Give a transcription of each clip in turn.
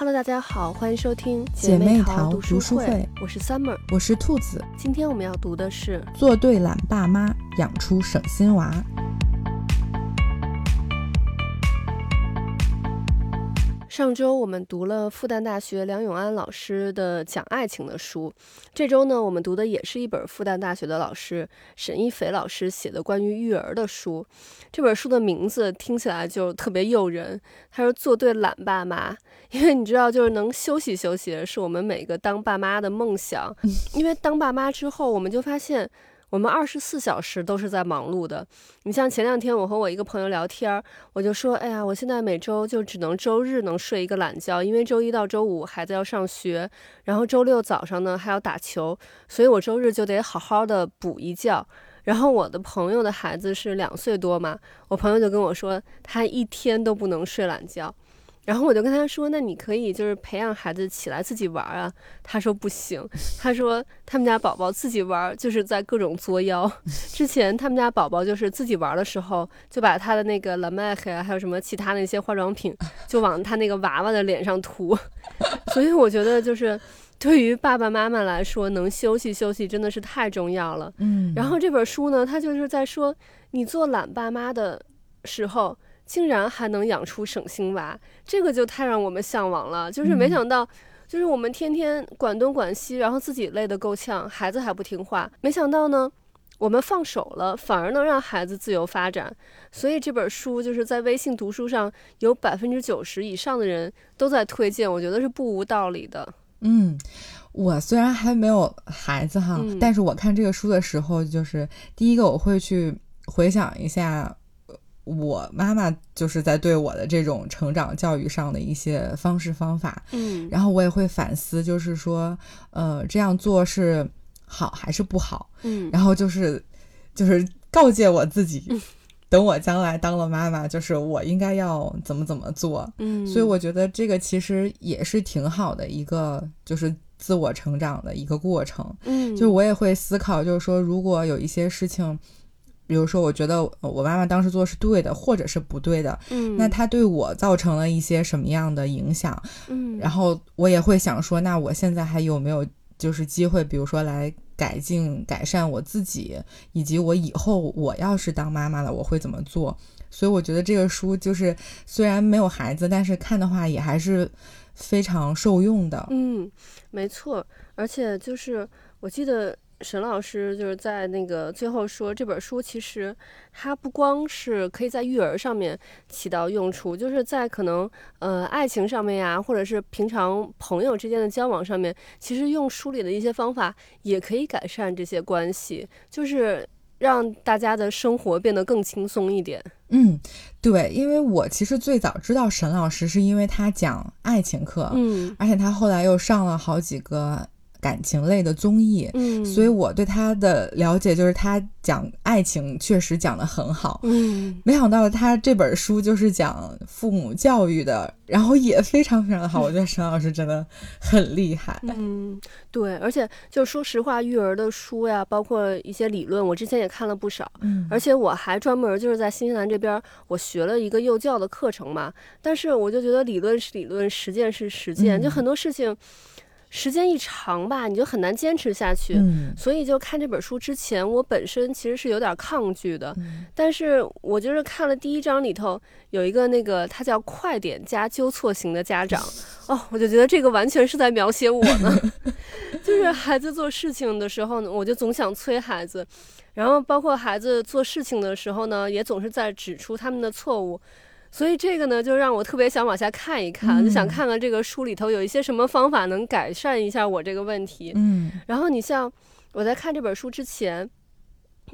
Hello，大家好，欢迎收听姐妹淘读书书会，我是 Summer，我是兔子。今天我们要读的是《做对懒爸妈，养出省心娃》。上周我们读了复旦大学梁永安老师的讲爱情的书，这周呢，我们读的也是一本复旦大学的老师沈一斐老师写的关于育儿的书。这本书的名字听起来就特别诱人，他说做对懒爸妈，因为你知道，就是能休息休息是我们每个当爸妈的梦想。因为当爸妈之后，我们就发现。我们二十四小时都是在忙碌的。你像前两天我和我一个朋友聊天，我就说，哎呀，我现在每周就只能周日能睡一个懒觉，因为周一到周五孩子要上学，然后周六早上呢还要打球，所以我周日就得好好的补一觉。然后我的朋友的孩子是两岁多嘛，我朋友就跟我说，他一天都不能睡懒觉。然后我就跟他说：“那你可以就是培养孩子起来自己玩啊。”他说：“不行。”他说：“他们家宝宝自己玩就是在各种作妖。之前他们家宝宝就是自己玩的时候，就把他的那个 La Mer 啊，还有什么其他的一些化妆品，就往他那个娃娃的脸上涂。所以我觉得就是对于爸爸妈妈来说，能休息休息真的是太重要了。嗯。然后这本书呢，它就是在说你做懒爸妈的时候。竟然还能养出省心娃，这个就太让我们向往了。就是没想到，就是我们天天管东管西，然后自己累得够呛，孩子还不听话。没想到呢，我们放手了，反而能让孩子自由发展。所以这本书就是在微信读书上有百分之九十以上的人都在推荐，我觉得是不无道理的。嗯，我虽然还没有孩子哈，但是我看这个书的时候，就是第一个我会去回想一下。我妈妈就是在对我的这种成长教育上的一些方式方法，嗯，然后我也会反思，就是说，呃，这样做是好还是不好，嗯，然后就是就是告诫我自己，等我将来当了妈妈，就是我应该要怎么怎么做，嗯，所以我觉得这个其实也是挺好的一个，就是自我成长的一个过程，嗯，就我也会思考，就是说，如果有一些事情。比如说，我觉得我妈妈当时做是对的，或者是不对的，嗯，那她对我造成了一些什么样的影响？嗯，然后我也会想说，那我现在还有没有就是机会，比如说来改进、改善我自己，以及我以后我要是当妈妈了，我会怎么做？所以我觉得这个书就是虽然没有孩子，但是看的话也还是非常受用的。嗯，没错，而且就是我记得。沈老师就是在那个最后说，这本书其实它不光是可以在育儿上面起到用处，就是在可能呃爱情上面呀，或者是平常朋友之间的交往上面，其实用书里的一些方法也可以改善这些关系，就是让大家的生活变得更轻松一点。嗯，对，因为我其实最早知道沈老师是因为他讲爱情课，嗯，而且他后来又上了好几个。感情类的综艺，嗯，所以我对他的了解就是他讲爱情确实讲得很好，嗯，没想到他这本书就是讲父母教育的，然后也非常非常的好，我觉得沈老师真的很厉害，嗯，对，而且就说实话，育儿的书呀，包括一些理论，我之前也看了不少，嗯，而且我还专门就是在新西兰这边，我学了一个幼教的课程嘛，但是我就觉得理论是理论，实践是实践，就很多事情。时间一长吧，你就很难坚持下去。嗯，所以就看这本书之前，我本身其实是有点抗拒的。但是我就是看了第一章里头有一个那个，他叫“快点加纠错型的家长 ”，哦，我就觉得这个完全是在描写我呢。就是孩子做事情的时候呢，我就总想催孩子，然后包括孩子做事情的时候呢，也总是在指出他们的错误。所以这个呢，就让我特别想往下看一看，就想看看这个书里头有一些什么方法能改善一下我这个问题。嗯，然后你像我在看这本书之前，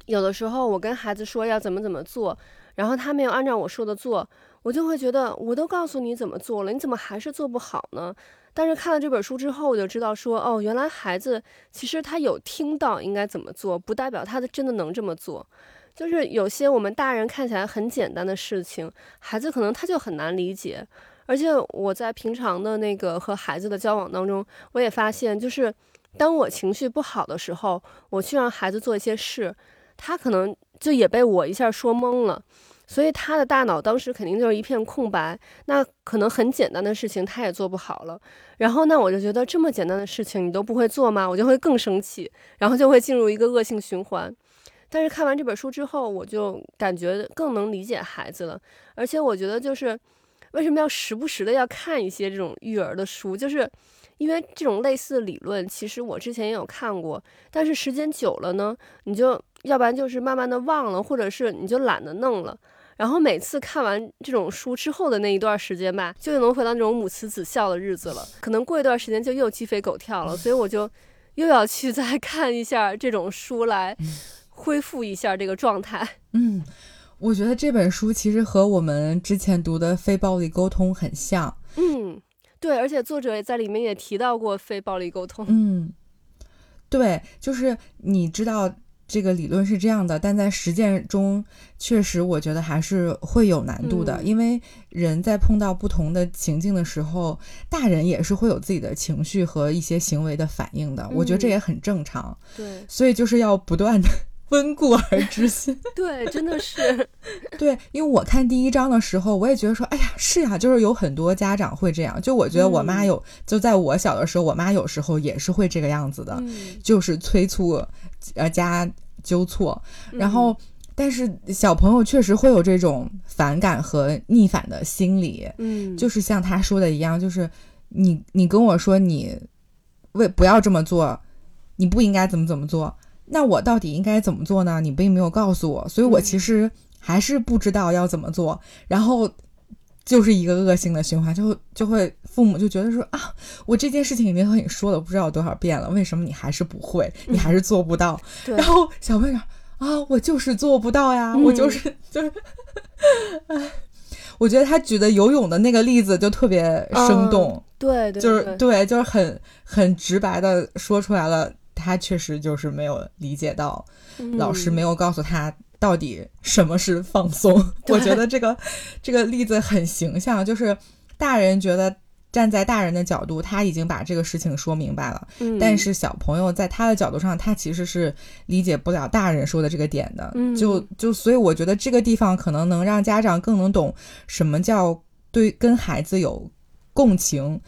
有的时候我跟孩子说要怎么怎么做，然后他没有按照我说的做，我就会觉得我都告诉你怎么做了，你怎么还是做不好呢？但是看了这本书之后，我就知道说，哦，原来孩子其实他有听到应该怎么做，不代表他的真的能这么做。就是有些我们大人看起来很简单的事情，孩子可能他就很难理解。而且我在平常的那个和孩子的交往当中，我也发现，就是当我情绪不好的时候，我去让孩子做一些事，他可能就也被我一下说懵了。所以他的大脑当时肯定就是一片空白，那可能很简单的事情他也做不好了。然后那我就觉得这么简单的事情你都不会做吗？我就会更生气，然后就会进入一个恶性循环。但是看完这本书之后，我就感觉更能理解孩子了，而且我觉得就是为什么要时不时的要看一些这种育儿的书，就是因为这种类似的理论，其实我之前也有看过，但是时间久了呢，你就要不然就是慢慢的忘了，或者是你就懒得弄了。然后每次看完这种书之后的那一段时间吧，就又能回到那种母慈子孝的日子了。可能过一段时间就又鸡飞狗跳了，所以我就又要去再 看一下这种书来。恢复一下这个状态。嗯，我觉得这本书其实和我们之前读的非暴力沟通很像。嗯，对，而且作者也在里面也提到过非暴力沟通。嗯，对，就是你知道这个理论是这样的，但在实践中确实我觉得还是会有难度的，因为人在碰到不同的情境的时候，大人也是会有自己的情绪和一些行为的反应的。我觉得这也很正常。对，所以就是要不断的。温故而知新，对，真的是，对，因为我看第一章的时候，我也觉得说，哎呀，是呀，就是有很多家长会这样，就我觉得我妈有，就在我小的时候，我妈有时候也是会这个样子的，就是催促，呃，加纠错，然后，但是小朋友确实会有这种反感和逆反的心理，嗯，就是像他说的一样，就是你你跟我说你为不要这么做，你不应该怎么怎么做。那我到底应该怎么做呢？你并没有告诉我，所以我其实还是不知道要怎么做。然后就是一个恶性的循环，就就会父母就觉得说啊，我这件事情已经和你说了不知道多少遍了，为什么你还是不会？你还是做不到？然后小朋友啊，我就是做不到呀，我就是就是，哎，我觉得他举的游泳的那个例子就特别生动，对，就是对，就是很很直白的说出来了。他确实就是没有理解到，老师没有告诉他到底什么是放松。我觉得这个这个例子很形象，就是大人觉得站在大人的角度，他已经把这个事情说明白了，但是小朋友在他的角度上，他其实是理解不了大人说的这个点的。就就所以我觉得这个地方可能能让家长更能懂什么叫对跟孩子有共情。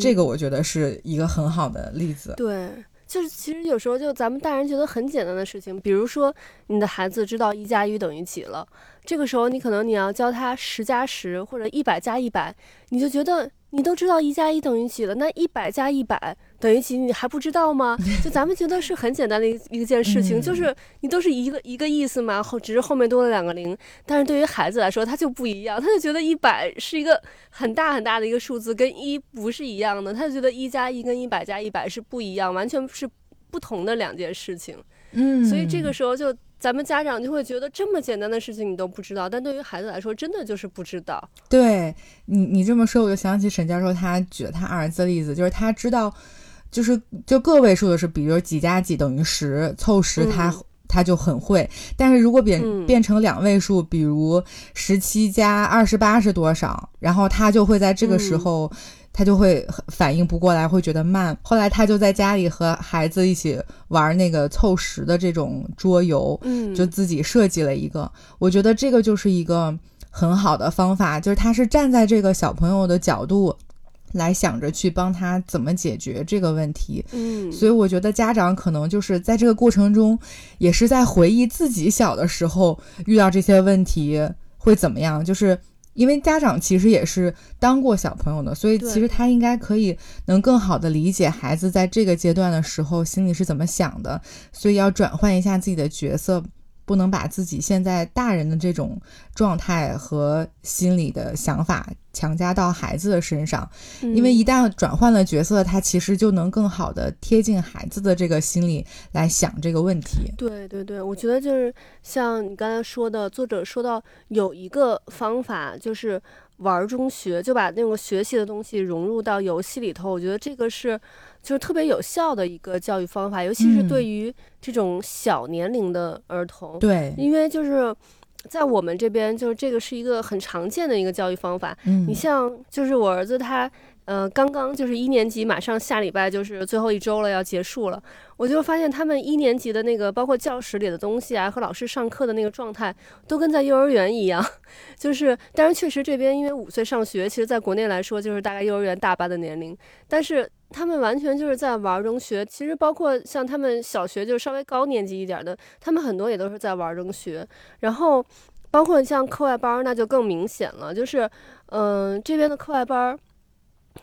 这个我觉得是一个很好的例子。对。就是其实有时候就咱们大人觉得很简单的事情，比如说你的孩子知道一加一等于几了，这个时候你可能你要教他十加十或者一百加一百，你就觉得你都知道一加一等于几了，那一百加一百等于几你还不知道吗？就咱们觉得是很简单的一一件事情，就是你都是一个一个意思嘛，后只是后面多了两个零，但是对于孩子来说他就不一样，他就觉得一百是一个很大很大的一个数字，跟一不是一样的，他就觉得一加一跟一百加一百是不一样，完全是。不同的两件事情，嗯，所以这个时候就咱们家长就会觉得这么简单的事情你都不知道，但对于孩子来说，真的就是不知道。对你，你这么说，我就想起沈教授他举了他儿子的例子，就是他知道，就是就个位数的是，比如几加几等于十，凑十他他就很会，但是如果变变成两位数，比如十七加二十八是多少，然后他就会在这个时候。他就会反应不过来，会觉得慢。后来他就在家里和孩子一起玩那个凑十的这种桌游，嗯，就自己设计了一个。我觉得这个就是一个很好的方法，就是他是站在这个小朋友的角度来想着去帮他怎么解决这个问题。嗯，所以我觉得家长可能就是在这个过程中，也是在回忆自己小的时候遇到这些问题会怎么样，就是。因为家长其实也是当过小朋友的，所以其实他应该可以能更好的理解孩子在这个阶段的时候心里是怎么想的，所以要转换一下自己的角色。不能把自己现在大人的这种状态和心理的想法强加到孩子的身上，因为一旦转换了角色，他其实就能更好的贴近孩子的这个心理来想这个问题。对对对，我觉得就是像你刚才说的，作者说到有一个方法就是。玩中学，就把那个学习的东西融入到游戏里头，我觉得这个是就是特别有效的一个教育方法，尤其是对于这种小年龄的儿童。对，因为就是在我们这边，就是这个是一个很常见的一个教育方法。嗯，你像就是我儿子他呃，刚刚就是一年级，马上下礼拜就是最后一周了，要结束了。我就发现他们一年级的那个，包括教室里的东西啊，和老师上课的那个状态，都跟在幼儿园一样。就是，但是确实这边因为五岁上学，其实在国内来说就是大概幼儿园大班的年龄，但是他们完全就是在玩中学。其实包括像他们小学就稍微高年级一点的，他们很多也都是在玩中学。然后包括像课外班，那就更明显了，就是，嗯，这边的课外班。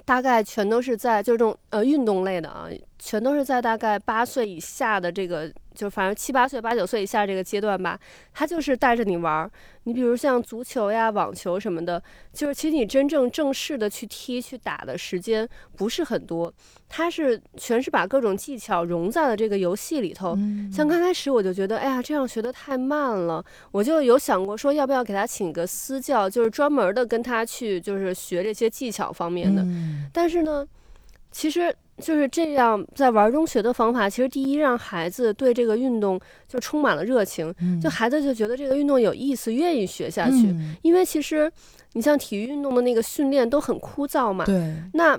大概全都是在就是这种呃运动类的啊，全都是在大概八岁以下的这个。就反正七八岁、八九岁以下这个阶段吧，他就是带着你玩儿。你比如像足球呀、网球什么的，就是其实你真正正式的去踢、去打的时间不是很多。他是全是把各种技巧融在了这个游戏里头。像刚开始我就觉得，哎呀，这样学的太慢了。我就有想过说，要不要给他请个私教，就是专门的跟他去就是学这些技巧方面的。但是呢，其实。就是这样，在玩中学的方法，其实第一让孩子对这个运动就充满了热情，就孩子就觉得这个运动有意思，愿意学下去。因为其实你像体育运动的那个训练都很枯燥嘛，对。那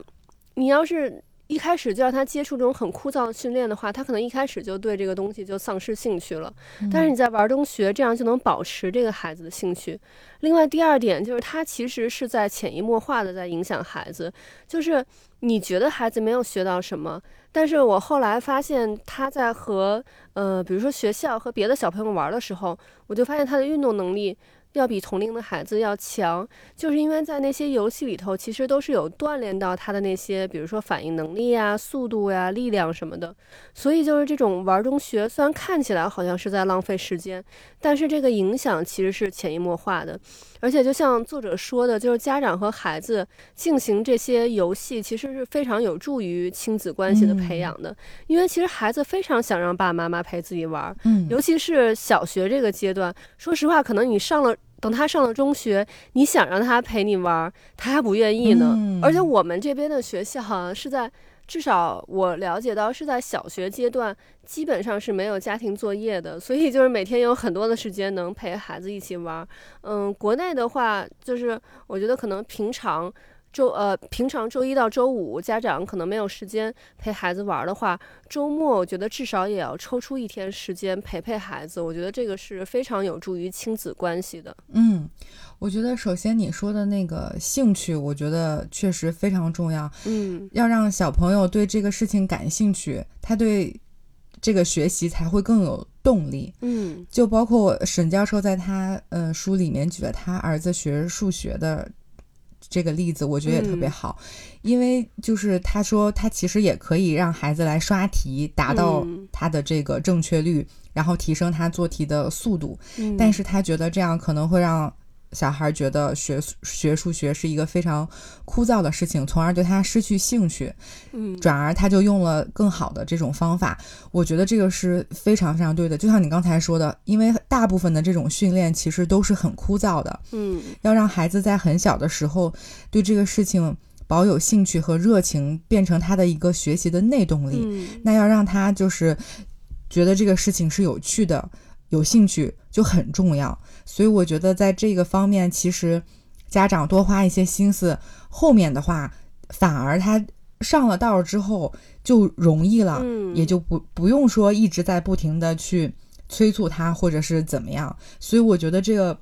你要是。一开始就让他接触这种很枯燥的训练的话，他可能一开始就对这个东西就丧失兴趣了。但是你在玩中学，这样就能保持这个孩子的兴趣。另外，第二点就是他其实是在潜移默化的在影响孩子。就是你觉得孩子没有学到什么，但是我后来发现他在和呃，比如说学校和别的小朋友玩的时候，我就发现他的运动能力。要比同龄的孩子要强，就是因为在那些游戏里头，其实都是有锻炼到他的那些，比如说反应能力啊、速度呀、力量什么的。所以就是这种玩中学，虽然看起来好像是在浪费时间，但是这个影响其实是潜移默化的。而且就像作者说的，就是家长和孩子进行这些游戏，其实是非常有助于亲子关系的培养的。因为其实孩子非常想让爸爸妈妈陪自己玩，嗯，尤其是小学这个阶段。说实话，可能你上了。等他上了中学，你想让他陪你玩，他还不愿意呢。而且我们这边的学校是在，至少我了解到是在小学阶段，基本上是没有家庭作业的，所以就是每天有很多的时间能陪孩子一起玩。嗯，国内的话，就是我觉得可能平常。周呃，平常周一到周五，家长可能没有时间陪孩子玩的话，周末我觉得至少也要抽出一天时间陪陪孩子。我觉得这个是非常有助于亲子关系的。嗯，我觉得首先你说的那个兴趣，我觉得确实非常重要。嗯，要让小朋友对这个事情感兴趣，他对这个学习才会更有动力。嗯，就包括沈教授在他呃书里面举了他儿子学数学的。这个例子我觉得也特别好，因为就是他说他其实也可以让孩子来刷题，达到他的这个正确率，然后提升他做题的速度，但是他觉得这样可能会让。小孩觉得学学数学是一个非常枯燥的事情，从而对他失去兴趣。嗯，转而他就用了更好的这种方法。我觉得这个是非常非常对的。就像你刚才说的，因为大部分的这种训练其实都是很枯燥的。嗯，要让孩子在很小的时候对这个事情保有兴趣和热情，变成他的一个学习的内动力。那要让他就是觉得这个事情是有趣的。有兴趣就很重要，所以我觉得在这个方面，其实家长多花一些心思，后面的话反而他上了道之后就容易了，也就不不用说一直在不停的去催促他或者是怎么样。所以我觉得这个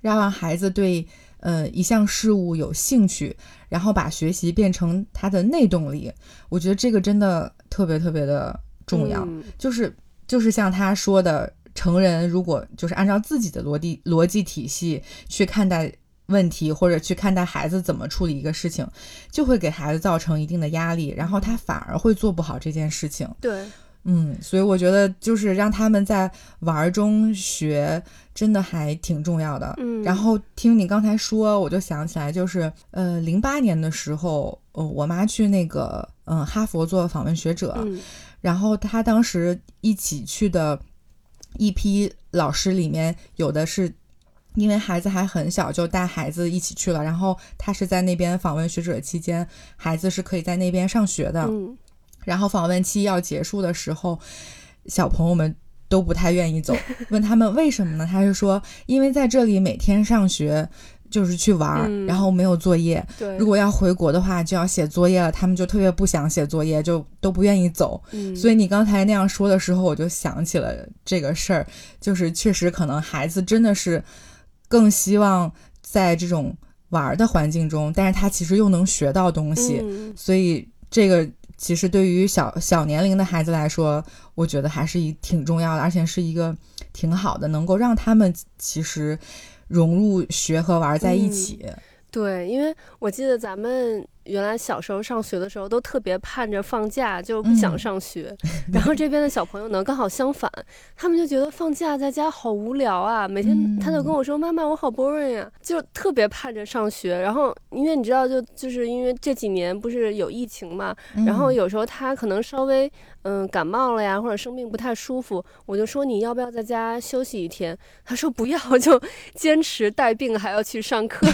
要让孩子对呃一项事物有兴趣，然后把学习变成他的内动力，我觉得这个真的特别特别的重要。就是就是像他说的。成人如果就是按照自己的逻辑逻辑体系去看待问题，或者去看待孩子怎么处理一个事情，就会给孩子造成一定的压力，然后他反而会做不好这件事情。对，嗯，所以我觉得就是让他们在玩中学，真的还挺重要的。嗯，然后听你刚才说，我就想起来，就是呃，零八年的时候，呃，我妈去那个嗯哈佛做访问学者，然后她当时一起去的。一批老师里面有的是，因为孩子还很小，就带孩子一起去了。然后他是在那边访问学者期间，孩子是可以在那边上学的。然后访问期要结束的时候，小朋友们都不太愿意走，问他们为什么呢？他是说，因为在这里每天上学。就是去玩儿，嗯然后没有作业。对，如果要回国的话，就要写作业了，他们就特别不想写作业，就都不愿意走。嗯，所以你刚才那样说的时候，我就想起了这个事儿，就是确实可能孩子真的是更希望在这种玩儿的环境中，但是他其实又能学到东西，嗯。所以这个其实对于小小年龄的孩子来说，我觉得还是一挺重要的，而且是一个挺好的，能够让他们其实融入学和玩在一起。对，因为我记得咱们原来小时候上学的时候，都特别盼着放假，就不想嗯上学。然后这边的小朋友呢，刚好相反，他们就觉得放假在家好无聊啊，每天他就跟我说：“妈妈，我好 boring 啊！”就特别盼着上学。然后因为你知道，就就是因为这几年不是有疫情嘛，然后嗯有时候他可能稍微嗯感冒了呀，或者生病不太舒服，我就说你要不要在家休息一天？他说不要，就坚持带病还要去上课，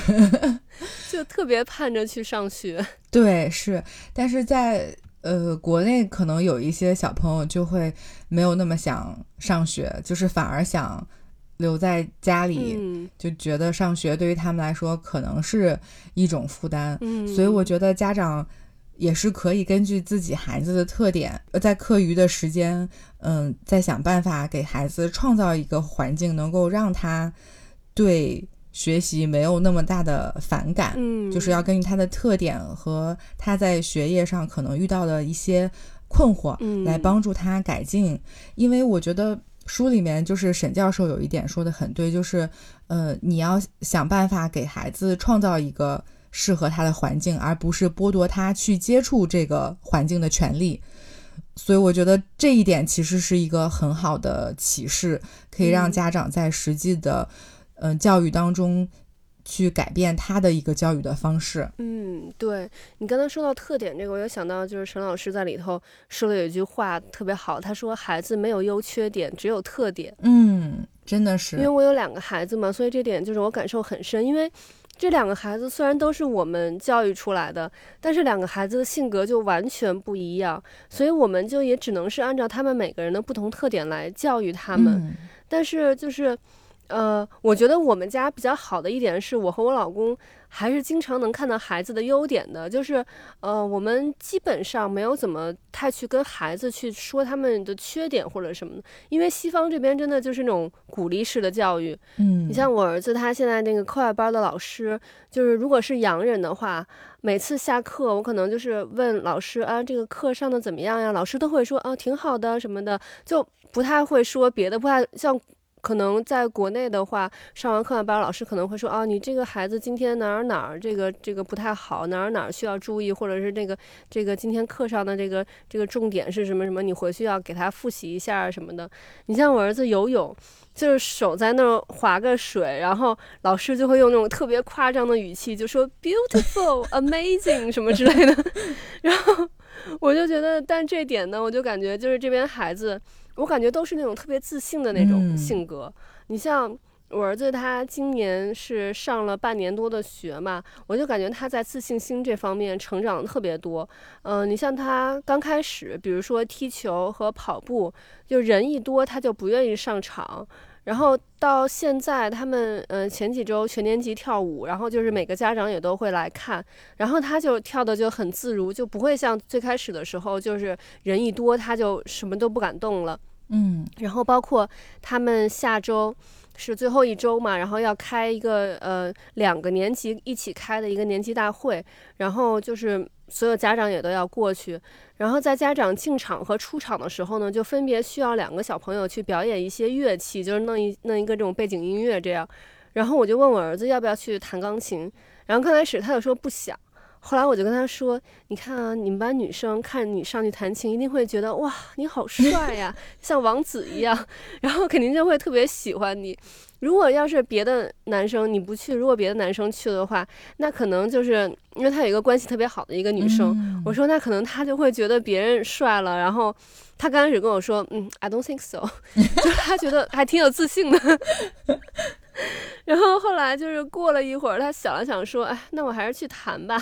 就特别盼着去上学。对，是，但是在呃国内可能有一些小朋友就会没有那么想上学，就是反而想留在家里，嗯。就觉得上学对于他们来说可能是一种负担。嗯，所以我觉得家长也是可以根据自己孩子的特点，呃在课余的时间，嗯，再想办法给孩子创造一个环境，能够让他对学习没有那么大的反感。嗯，就是要根据他的特点和他在学业上可能遇到的一些困惑，嗯来帮助他改进。因为我觉得书里面就是沈教授有一点说的很对，就是呃，你要想办法给孩子创造一个适合他的环境，而不是剥夺他去接触这个环境的权利。所以我觉得这一点其实是一个很好的启示，可以让嗯家长在实际的嗯、呃教育当中去改变他的一个教育的方式。嗯，对你刚才说到特点这个，我又想到就是沈老师在里头说了有一句话特别好，他说孩子没有优缺点，只有特点。嗯，真的是，因为我有两个孩子嘛，所以这点就是我感受很深。因为这两个孩子虽然都是我们教育出来的，但是两个孩子的性格就完全不一样，所以我们就也只能是按照他们每个人的不同特点来教育他们。嗯但是就是，呃，我觉得我们家比较好的一点是我和我老公还是经常能看到孩子的优点的，就是呃，我们基本上没有怎么太去跟孩子去说他们的缺点或者什么的，因为西方这边真的就是那种鼓励式的教育。嗯，你像我儿子，他现在那个课外班的老师，就是如果是洋人的话，每次下课我可能就是问老师啊，这个课上的怎么样呀？老师都会说啊，挺好的什么的，就不太会说别的，不太像。可能在国内的话，上完课外班，老师可能会说啊，你这个孩子今天哪儿哪儿这个这个不太好，哪儿哪儿需要注意，或者是这个这个今天课上的这个这个重点是什么什么，你回去要给他复习一下什么的。你像我儿子游泳，就是手在那儿划个水，然后老师就会用那种特别夸张的语气，就说 beautiful、amazing 什么之类的。然后我就觉得，但这点呢，我就感觉就是这边孩子，我感觉都是那种特别自信的那种嗯性格。你像我儿子，他今年是上了半年多的学嘛，我就感觉他在自信心这方面成长特别多。嗯、你像他刚开始，比如说踢球和跑步，就人一多他就不愿意上场。然后到现在，他们嗯、呃前几周全年级跳舞，然后就是每个家长也都会来看，然后他就跳的就很自如，就不会像最开始的时候，就是人一多他就什么都不敢动了。嗯然后包括他们下周是最后一周嘛，然后要开一个呃两个年级一起开的一个年级大会，然后就是所有家长也都要过去，然后在家长进场和出场的时候呢，就分别需要两个小朋友去表演一些乐器，就是弄一弄一个这种背景音乐这样。然后我就问我儿子要不要去弹钢琴，然后刚开始他就说不想。后来我就跟他说：“你看啊，你们班女生看你上去弹琴，一定会觉得哇，你好帅呀，像王子一样，然后肯定就会特别喜欢你。如果要是别的男生你不去，如果别的男生去的话，那可能就是因为他有一个关系特别好的一个女生，嗯我说那可能他就会觉得别人帅了，然后他刚开始跟我说，嗯，I don't think so，就他觉得还挺有自信的。然后后来就是过了一会儿，他想了想说，哎，那我还是去弹吧。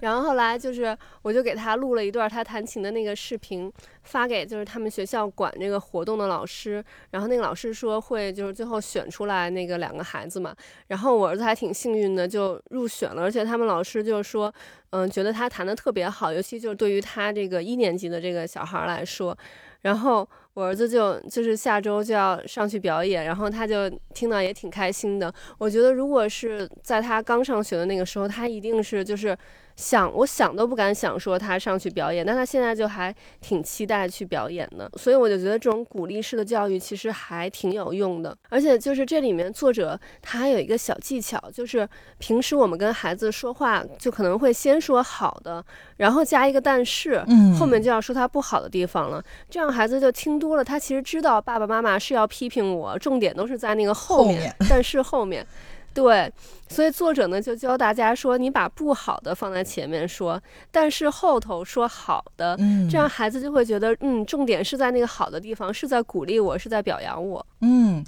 然后后来就是，我就给他录了一段他弹琴的那个视频，发给就是他们学校管这个活动的老师。然后那个老师说会就是最后选出来那个两个孩子嘛。然后我儿子还挺幸运的就入选了，而且他们老师就是说，嗯，觉得他弹的特别好，尤其就是对于他这个一年级的这个小孩来说。然后我儿子就就是下周就要上去表演，然后他就听到也挺开心的。我觉得如果是在他刚上学的那个时候，他一定是就是。想，我想都不敢想说他上去表演，但他现在就还挺期待去表演的，所以我就觉得这种鼓励式的教育其实还挺有用的。而且就是这里面作者他还有一个小技巧，就是平时我们跟孩子说话就可能会先说好的，然后加一个但是，嗯，后面就要说他不好的地方了，这样孩子就听多了，他其实知道爸爸妈妈是要批评我，重点都是在那个后面，但是后面。对，所以作者呢就教大家说，你把不好的放在前面说，但是后头说好的，嗯，这样孩子就会觉得，嗯，重点是在那个好的地方，是在鼓励我，是在表扬我。嗯，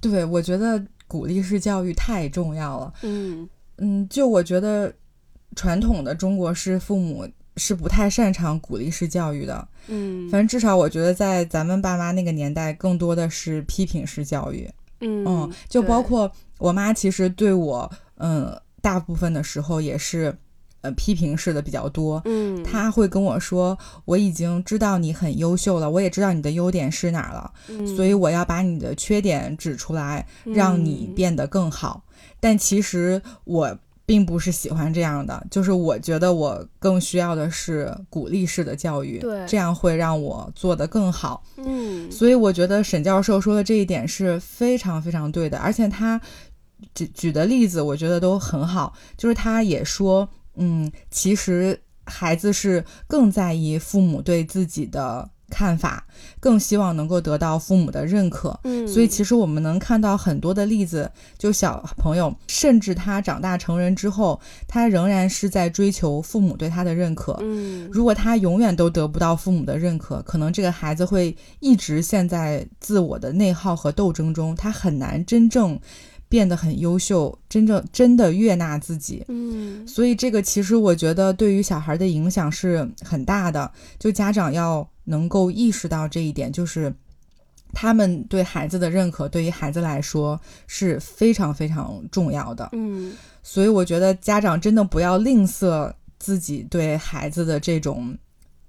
对，我觉得鼓励式教育太重要了。嗯嗯，就我觉得传统的中国式父母是不太擅长鼓励式教育的。嗯，反正至少我觉得在咱们爸妈那个年代，更多的是批评式教育。嗯，就包括。我妈其实对我，嗯，大部分的时候也是，呃，批评式的比较多。嗯，她会跟我说，我已经知道你很优秀了，我也知道你的优点是哪儿了，所以我要把你的缺点指出来，让你变得更好。但其实我并不是喜欢这样的，就是我觉得我更需要的是鼓励式的教育，对，这样会让我做得更好。嗯，所以我觉得沈教授说的这一点是非常非常对的，而且他。举举的例子，我觉得都很好。就是他也说，嗯，其实孩子是更在意父母对自己的看法，更希望能够得到父母的认可。嗯，所以其实我们能看到很多的例子，就小朋友，甚至他长大成人之后，他仍然是在追求父母对他的认可。嗯，如果他永远都得不到父母的认可，可能这个孩子会一直陷在自我的内耗和斗争中，他很难真正。变得很优秀，真正真的悦纳自己，嗯，所以这个其实我觉得对于小孩的影响是很大的。就家长要能够意识到这一点，就是他们对孩子的认可，对于孩子来说是非常非常重要的，嗯。所以我觉得家长真的不要吝啬自己对孩子的这种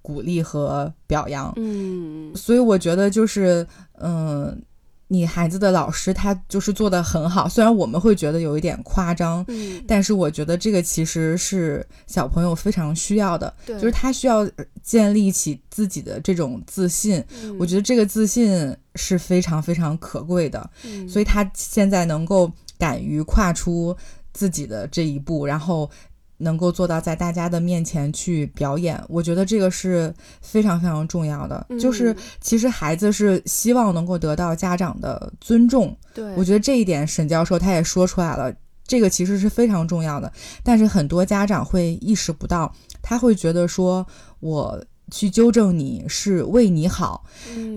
鼓励和表扬，嗯。所以我觉得就是，嗯。你孩子的老师他就是做的很好，虽然我们会觉得有一点夸张，嗯，但是我觉得这个其实是小朋友非常需要的，就是他需要建立起自己的这种自信，我觉得这个自信是非常非常可贵的，所以他现在能够敢于跨出自己的这一步，然后。能够做到在大家的面前去表演，我觉得这个是非常非常重要的。就是其实孩子是希望能够得到家长的尊重，对我觉得这一点沈教授他也说出来了，这个其实是非常重要的。但是很多家长会意识不到，他会觉得说我去纠正你是为你好，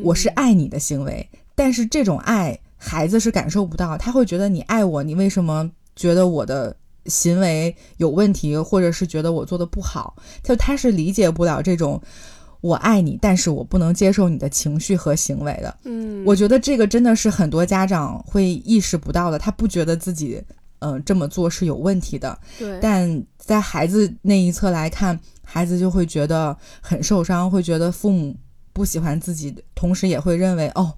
我是爱你的行为，但是这种爱孩子是感受不到，他会觉得你爱我，你为什么觉得我的？行为有问题，或者是觉得我做的不好，就他是理解不了这种我爱你，但是我不能接受你的情绪和行为的。嗯，我觉得这个真的是很多家长会意识不到的，他不觉得自己嗯这么做是有问题的。对，但在孩子那一侧来看，孩子就会觉得很受伤，会觉得父母不喜欢自己，同时也会认为哦，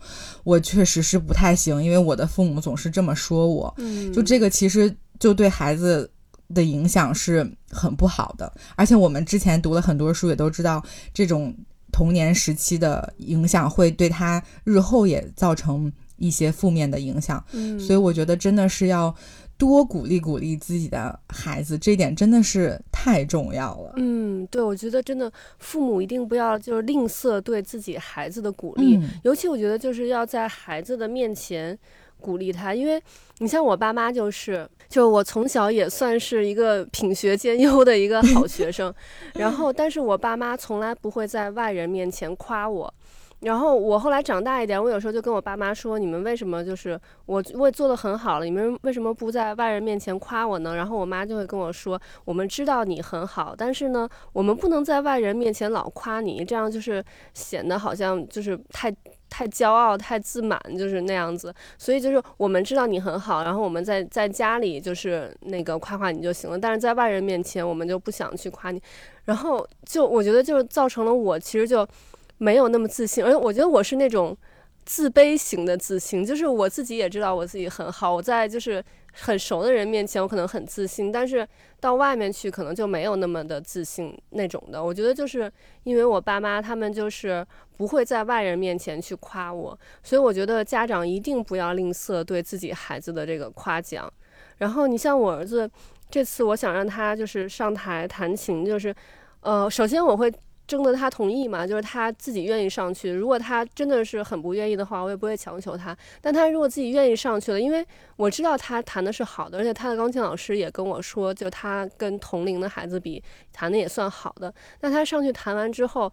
我确实是不太行，因为我的父母总是这么说我。嗯，就这个其实。就对孩子的影响是很不好的，而且我们之前读了很多书，也都知道这种童年时期的影响会对他日后也造成一些负面的影响。嗯，所以我觉得真的是要多鼓励鼓励自己的孩子，这一点真的是太重要了。嗯，对，我觉得真的父母一定不要就是吝啬对自己孩子的鼓励，尤其我觉得就是要在孩子的面前。鼓励他，因为你像我爸妈就是，就我从小也算是一个品学兼优的一个好学生，然后，但是我爸妈从来不会在外人面前夸我，然后我后来长大一点，我有时候就跟我爸妈说：“你们为什么就是我我也做的很好了，你们为什么不在外人面前夸我呢？”然后我妈就会跟我说：“我们知道你很好，但是呢，我们不能在外人面前老夸你，这样就是显得好像就是太太骄傲、太自满，就是那样子。所以就是我们知道你很好，然后我们在在家里就是那个夸夸你就行了，但是在外人面前我们就不想去夸你。然后就我觉得就是造成了我其实就。”没有那么自信，而且我觉得我是那种自卑型的自信，就是我自己也知道我自己很好，我在就是很熟的人面前我可能很自信，但是到外面去可能就没有那么的自信那种的。我觉得就是因为我爸妈他们就是不会在外人面前去夸我，所以我觉得家长一定不要吝啬对自己孩子的这个夸奖。然后你像我儿子这次，我想让他就是上台弹琴，就是呃，首先我会。征得他同意嘛，就是他自己愿意上去。如果他真的是很不愿意的话，我也不会强求他。但他如果自己愿意上去了，因为我知道他弹的是好的，而且他的钢琴老师也跟我说，就他跟同龄的孩子比，弹的也算好的。那他上去弹完之后，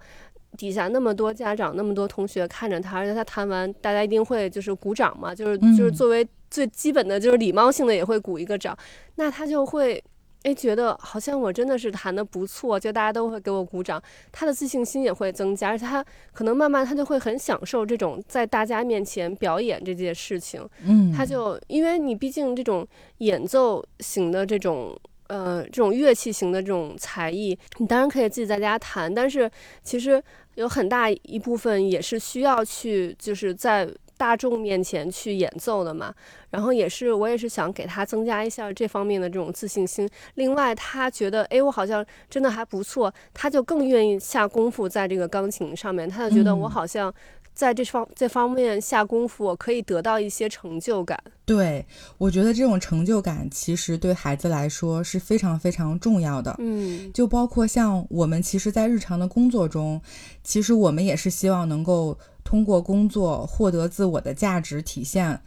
底下那么多家长、那么多同学看着他，而且他弹完，大家一定会就是鼓掌嘛，就是就是作为最基本的就是礼貌性的也会鼓一个掌，那他就会。哎，觉得好像我真的是弹的不错，就大家都会给我鼓掌，他的自信心也会增加，而且他可能慢慢他就会很享受这种在大家面前表演这件事情。嗯，他就因为你毕竟这种演奏型的这种呃这种乐器型的这种才艺，你当然可以自己在家弹，但是其实有很大一部分也是需要去就是在。大众面前去演奏的嘛，然后也是我也是想给他增加一下这方面的这种自信心。另外，他觉得哎，我好像真的还不错，他就更愿意下功夫在这个钢琴上面。他就觉得我好像在这方这方面下功夫，我可以得到一些成就感。对，我觉得这种成就感其实对孩子来说是非常非常重要的。嗯，就包括像我们其实，在日常的工作中，其实我们也是希望能够。通过工作获得自我的价值体现，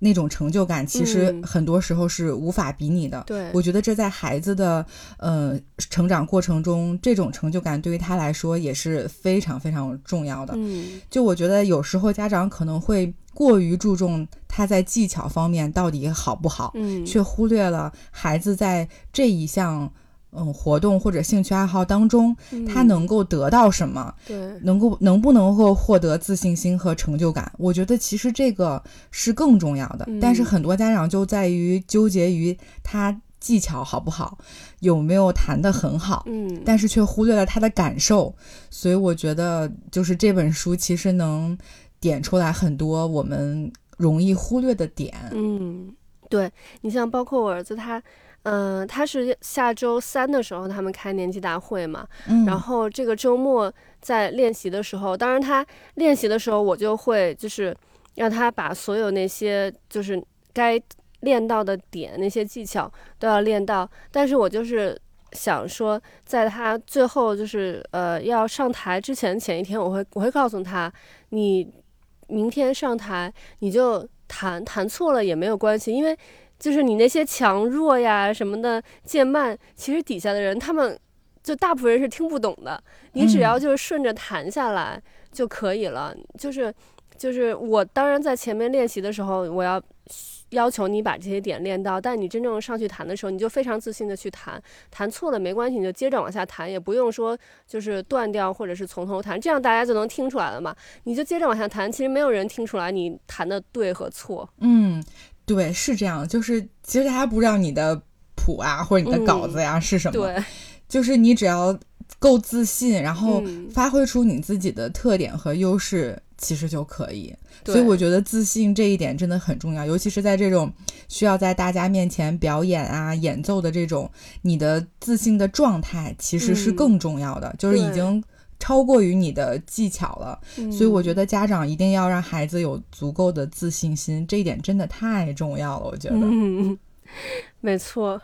那种成就感其实很多时候是无法比拟的。对，我觉得这在孩子的呃成长过程中，这种成就感对于他来说也是非常非常重要的。嗯，就我觉得有时候家长可能会过于注重他在技巧方面到底好不好，嗯，却忽略了孩子在这一项。嗯，活动或者兴趣爱好当中，他能够得到什么？对，能够能不能够获得自信心和成就感？我觉得其实这个是更重要的。但是很多家长就在于纠结于他技巧好不好，有没有弹得很好，嗯，但是却忽略了他的感受。所以我觉得，就是这本书其实能点出来很多我们容易忽略的点。嗯，对你像包括我儿子他。嗯，他是下周三的时候他们开年级大会嘛，然后这个周末在练习的时候，当然他练习的时候我就会就是让他把所有那些就是该练到的点那些技巧都要练到，但是我就是想说，在他最后就是呃要上台之前前一天，我会我会告诉他，你明天上台你就弹弹错了也没有关系，因为。就是你那些强弱呀什么的渐慢，其实底下的人他们就大部分人是听不懂的。你只要就是顺着弹下来就可以了。就是就是我当然在前面练习的时候，我要要求你把这些点练到，但你真正上去弹的时候，你就非常自信的去弹。弹错了没关系，你就接着往下弹，也不用说就是断掉或者是从头弹，这样大家就能听出来了嘛。你就接着往下弹，其实没有人听出来你弹的对和错。嗯。对，是这样，就是其实大家不知道你的谱啊，或者你的稿子呀是什么，对，就是你只要够自信，然后发挥出你自己的特点和优势，其实就可以。所以我觉得自信这一点真的很重要，尤其是在这种需要在大家面前表演啊、演奏的这种，你的自信的状态其实是更重要的，就是已经。超过于你的技巧了，所以我觉得家长一定要让孩子有足够的自信心，这一点真的太重要了。我觉得，嗯，没错。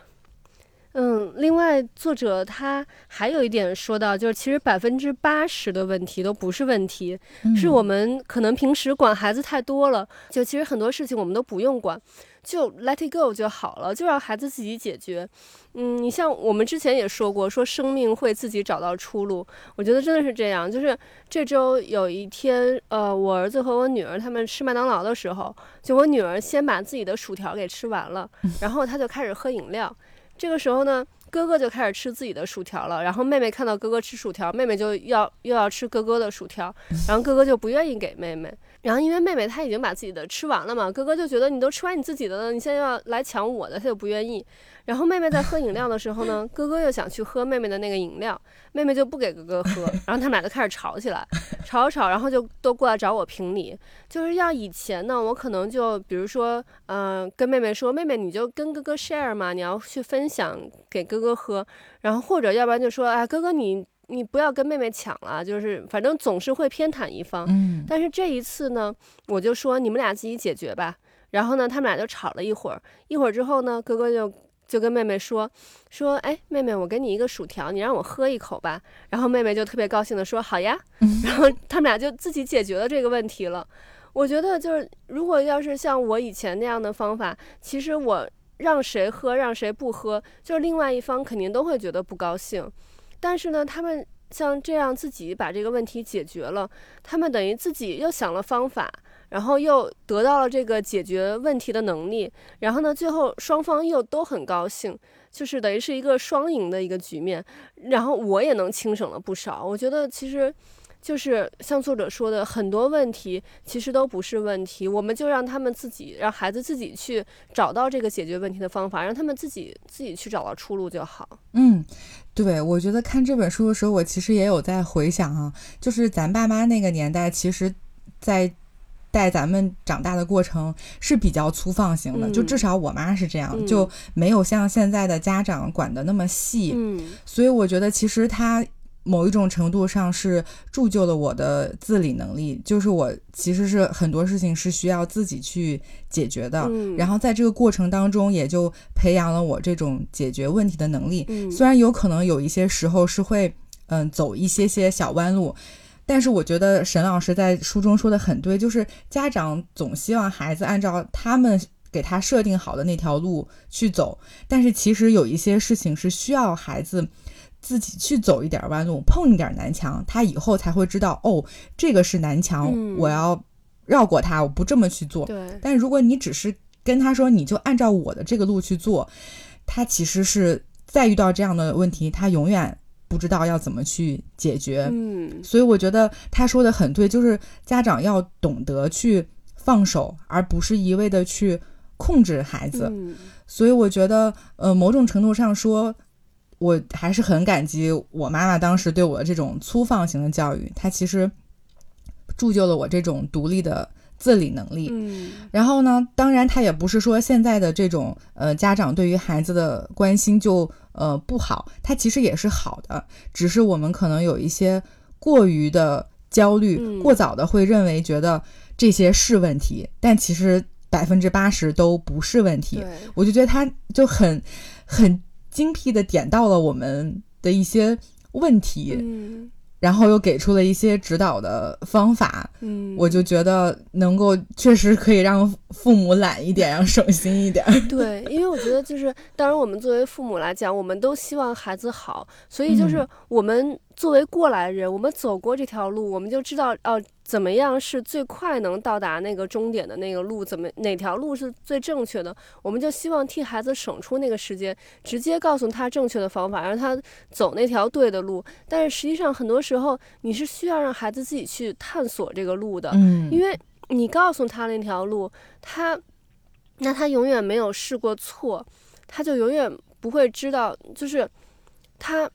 嗯，另外作者他还有一点说到，就是其实百分之八十的问题都不是问题，是我们可能平时管孩子太多了，就其实很多事情我们都不用管。就 let it go 就好了，就让孩子自己解决。嗯，你像我们之前也说过，说生命会自己找到出路。我觉得真的是这样。就是这周有一天，呃，我儿子和我女儿他们吃麦当劳的时候，就我女儿先把自己的薯条给吃完了，然后她就开始喝饮料。这个时候呢。哥哥就开始吃自己的薯条了，然后妹妹看到哥哥吃薯条，妹妹就要又要吃哥哥的薯条，然后哥哥就不愿意给妹妹，然后因为妹妹她已经把自己的吃完了嘛，哥哥就觉得你都吃完你自己的了，你现在要来抢我的，他就不愿意。然后妹妹在喝饮料的时候呢，哥哥又想去喝妹妹的那个饮料，妹妹就不给哥哥喝，然后他们俩就开始吵起来，吵吵，然后就都过来找我评理。就是要以前呢，我可能就比如说，嗯，跟妹妹说，妹妹你就跟哥哥 share 嘛，你要去分享给哥哥喝，然后或者要不然就说，哎，哥哥你你不要跟妹妹抢了，就是反正总是会偏袒一方。嗯。但是这一次呢，我就说你们俩自己解决吧。然后呢，他们俩就吵了一会儿，一会儿之后呢，哥哥就。就跟妹妹说说，哎，妹妹，我给你一个薯条，你让我喝一口吧。然后妹妹就特别高兴的说，好呀。然后他们俩就自己解决了这个问题了。我觉得就是，如果要是像我以前那样的方法，其实我让谁喝，让谁不喝，就是另外一方肯定都会觉得不高兴。但是呢，他们像这样自己把这个问题解决了，他们等于自己又想了方法。然后又得到了这个解决问题的能力，然后呢，最后双方又都很高兴，就是等于是一个双赢的一个局面。然后我也能轻省了不少。我觉得其实，就是像作者说的，很多问题其实都不是问题，我们就让他们自己，让孩子自己去找到这个解决问题的方法，让他们自己自己去找到出路就好。嗯，对，我觉得看这本书的时候，我其实也有在回想啊，就是咱爸妈那个年代，其实，在带咱们长大的过程是比较粗放型的，就至少我妈是这样，就没有像现在的家长管的那么细。嗯，所以我觉得其实他某一种程度上是铸就了我的自理能力，就是我其实是很多事情是需要自己去解决的。嗯，然后在这个过程当中，也就培养了我这种解决问题的能力。嗯，虽然有可能有一些时候是会嗯走一些些小弯路。但是我觉得沈老师在书中说的很对，就是家长总希望孩子按照他们给他设定好的那条路去走，但是其实有一些事情是需要孩子自己去走一点弯路，碰一点南墙，他以后才会知道哦，这个是南墙，我要绕过它，我不这么去做。对。但如果你只是跟他说，你就按照我的这个路去做，他其实是再遇到这样的问题，他永远。不知道要怎么去解决，嗯，所以我觉得他说的很对，就是家长要懂得去放手，而不是一味的去控制孩子。所以我觉得，呃，某种程度上说，我还是很感激我妈妈当时对我这种粗放型的教育，她其实铸就了我这种独立的。自理能力，嗯，然后呢，当然她也不是说现在的这种呃家长对于孩子的关心就呃不好，她其实也是好的，只是我们可能有一些过于的焦虑，过早的会认为觉得这些是问题，但其实百分之八十都不是问题。我就觉得他就很很精辟的点到了我们的一些问题。嗯。然后又给出了一些指导的方法，嗯，我就觉得能够确实可以让父母懒一点，让省心一点。对，因为我觉得就是，当然我们作为父母来讲，我们都希望孩子好，所以就是我们。作为过来人，我们走过这条路，我们就知道哦，怎么样是最快能到达那个终点的那个路，怎么哪条路是最正确的，我们就希望替孩子省出那个时间，直接告诉他正确的方法，让他走那条对的路。但是实际上，很多时候你是需要让孩子自己去探索这个路的，嗯，因为你告诉他那条路，他那他永远没有试过错，他就永远不会知道，就是他。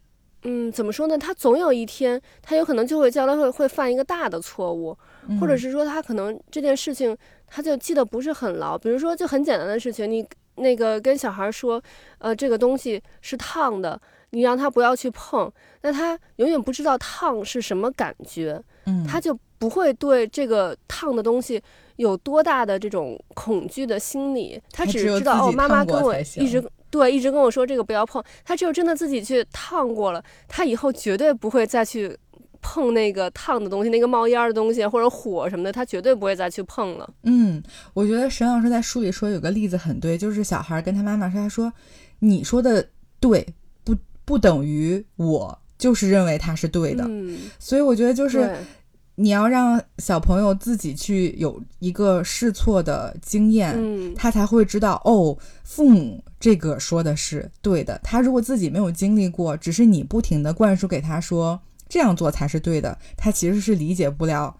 嗯，怎么说呢？他总有一天，他有可能就会将来会会犯一个大的错误，或者是说他可能这件事情他就记得不是很牢。比如说，就很简单的事情，你那个跟小孩说，呃，这个东西是烫的，你让他不要去碰，那他永远不知道烫是什么感觉，他就不会对这个烫的东西有多大的这种恐惧的心理，他只知道哦，妈妈跟我一直。对，一直跟我说这个不要碰。他只有真的自己去烫过了，他以后绝对不会再去碰那个烫的东西，那个冒烟的东西或者火什么的，他绝对不会再去碰了。嗯，我觉得沈老师在书里说有个例子很对，就是小孩跟他妈妈说，他说你说的对，不不等于我就是认为他是对的。嗯，所以我觉得就是对你要让小朋友自己去有一个试错的经验，嗯，他才会知道哦，父母这个说的是对的。他如果自己没有经历过，只是你不停的灌输给他说这样做才是对的，他其实是理解不了，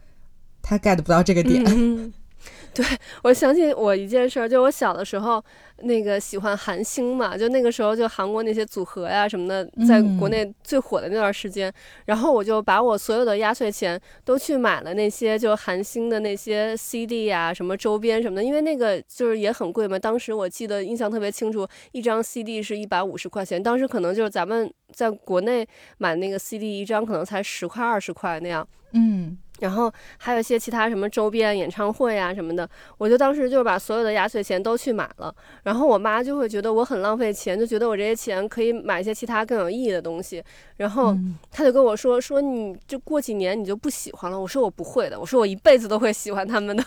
他 get 不到这个点。嗯，对，我想起我一件事儿，就我小的时候，那个喜欢韩星嘛，就那个时候就韩国那些组合呀什么的，在国内最火的那段时间，然后我就把我所有的压岁钱都去买了那些就韩星的那些 CD 呀、什么周边什么的，因为那个就是也很贵嘛。当时我记得印象特别清楚，一张 CD 是一百五十块钱，当时可能就是咱们在国内买那个 CD 一张可能才十块二十块那样。嗯然后还有一些其他什么周边、演唱会啊什么的，我就当时就把所有的压岁钱都去买了。然后我妈就会觉得我很浪费钱，就觉得我这些钱可以买一些其他更有意义的东西。然后嗯她就跟我说：“说你就过几年你就不喜欢了。”我说：“我不会的，我说我一辈子都会喜欢他们的。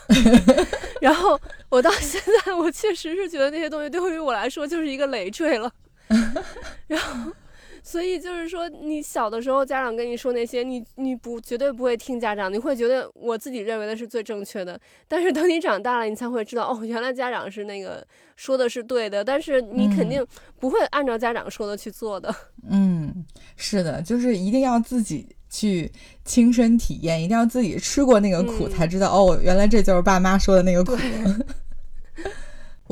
”然后我到现在，我确实是觉得那些东西对于我来说就是一个累赘了。然后。所以就是说，你小的时候家长跟你说那些，你你不绝对不会听家长，你会觉得我自己认为的是最正确的。但是等你长大了，你才会知道，哦，原来家长是那个说的是对的，但是你肯定不会按照家长说的去做的。嗯，是的，就是一定要自己去亲身体验，一定要自己吃过那个苦，嗯才知道哦，原来这就是爸妈说的那个苦。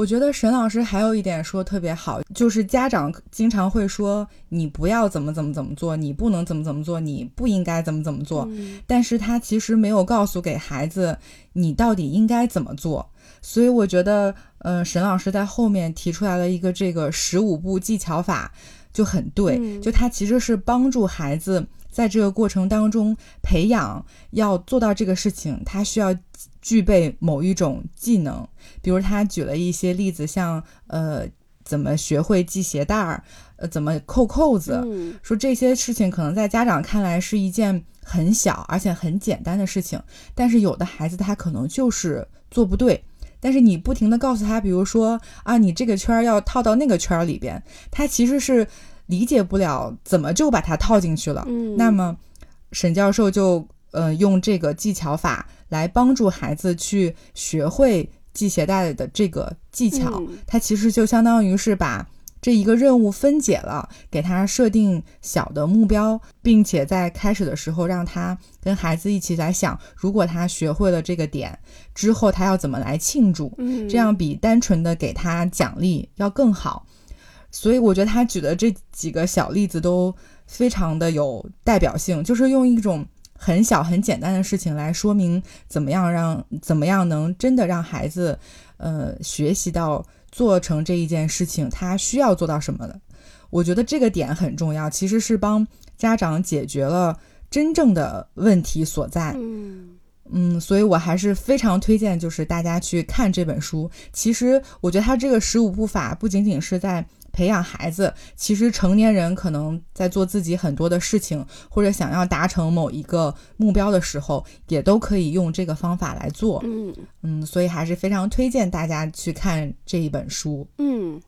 对，我觉得沈老师还有一点说特别好，就是家长经常会说你不要怎么怎么怎么做，你不能怎么怎么做，你不应该怎么怎么做，嗯但是他其实没有告诉给孩子你到底应该怎么做。所以我觉得，呃，沈老师在后面提出来了一个这个十五步技巧法，就很对，嗯就他其实是帮助孩子在这个过程当中培养要做到这个事情，他需要具备某一种技能。比如他举了一些例子，像呃怎么学会系鞋带儿，呃怎么扣扣子，嗯说这些事情可能在家长看来是一件很小而且很简单的事情，但是有的孩子他可能就是做不对。但是你不停的告诉他，比如说啊，你这个圈儿要套到那个圈儿里边，他其实是理解不了怎么就把它套进去了。嗯，那么沈教授就呃用这个技巧法来帮助孩子去学会系鞋带的这个技巧。嗯它其实就相当于是把这一个任务分解了，给他设定小的目标，并且在开始的时候让他跟孩子一起来想，如果他学会了这个点之后，他要怎么来庆祝，嗯这样比单纯的给他奖励要更好。所以我觉得他举的这几个小例子都非常的有代表性，就是用一种很小很简单的事情来说明怎么样让怎么样能真的让孩子呃学习到做成这一件事情，他需要做到什么的。我觉得这个点很重要，其实是帮家长解决了真正的问题所在。嗯嗯，所以我还是非常推荐，就是大家去看这本书。其实我觉得他这个十五步法不仅仅是在培养孩子，其实成年人可能在做自己很多的事情，或者想要达成某一个目标的时候，也都可以用这个方法来做。嗯嗯，所以还是非常推荐大家去看这一本书。嗯，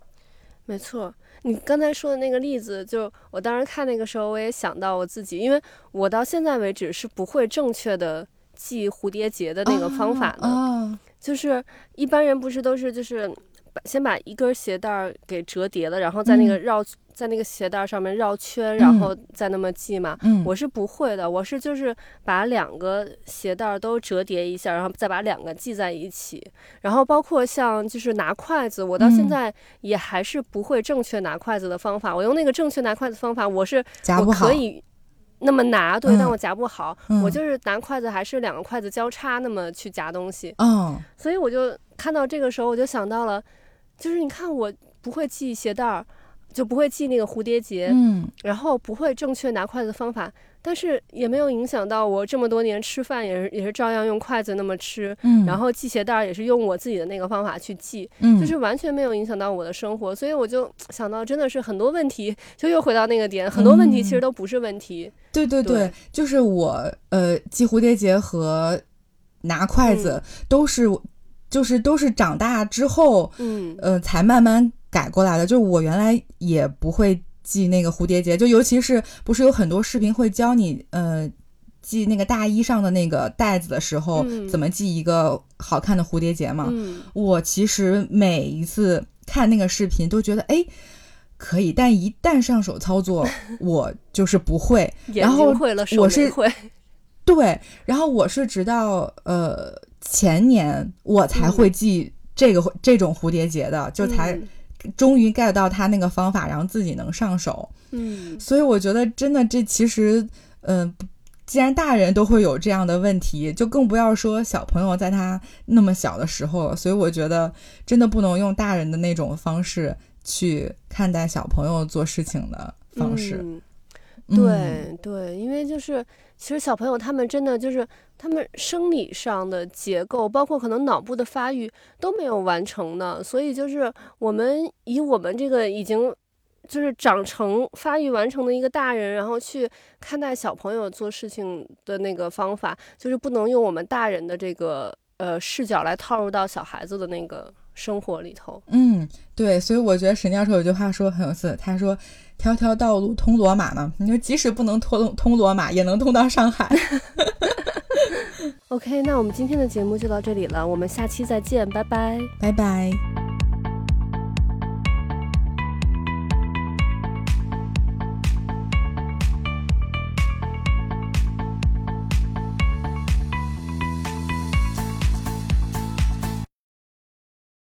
没错。你刚才说的那个例子，就我当时看那个时候，我也想到我自己，因为我到现在为止是不会正确的系蝴蝶结的那个方法的。啊，就是一般人不是都是就是把先把一根鞋带儿给折叠了，然后在那个绕、在那个鞋带儿上面绕圈，然后再那么系嘛。嗯，我是不会的，我是就是把两个鞋带儿都折叠一下，然后再把两个系在一起。然后包括像就是拿筷子，我到现嗯在也还是不会正确拿筷子的方法。我用那个正确拿筷子方法，我是我可，以那么拿，对，嗯但我夹不好。嗯我就是拿筷子还是两个筷子交叉那么去夹东西。嗯所以我就看到这个时候，我就想到了，就是你看我不会系鞋带儿，就不会系那个蝴蝶结，嗯然后不会正确拿筷子的方法，但是也没有影响到我这么多年吃饭也是也是照样用筷子那么吃，嗯，然后系鞋带儿也是用我自己的那个方法去系，嗯，就是完全没有影响到我的生活，所以我就想到真的是很多问题，就又回到那个点，很多问题其实都不是问题。对对对，就是我呃系蝴蝶结和拿筷子都是。就是都是长大之后，嗯，呃，才慢慢改过来的。就我原来也不会系那个蝴蝶结，就尤其是不是有很多视频会教你，呃，系那个大衣上的那个带子的时候，怎么系一个好看的蝴蝶结嘛？我其实每一次看那个视频都觉得，哎，可以，但一旦上手操作，我就是不会。然后我是会，对，然后我是直到呃。前年我才会系这个这种蝴蝶结的，就才终于 get 到他那个方法，然后自己能上手。嗯，所以我觉得真的这其实，嗯，既然大人都会有这样的问题，就更不要说小朋友在他那么小的时候。所以我觉得真的不能用大人的那种方式去看待小朋友做事情的方式。对对，因为就是。其实小朋友他们真的就是他们生理上的结构，包括可能脑部的发育都没有完成呢，所以就是我们以我们这个已经就是长成、发育完成的一个大人，然后去看待小朋友做事情的那个方法，就是不能用我们大人的这个呃视角来套入到小孩子的那个生活里头。嗯，对，所以我觉得沈教授有句话说很有意思，他说。条条道路通罗马呢，你说即使不能通通罗马，也能通到上海。OK，那我们今天的节目就到这里了，我们下期再见，拜拜，拜拜。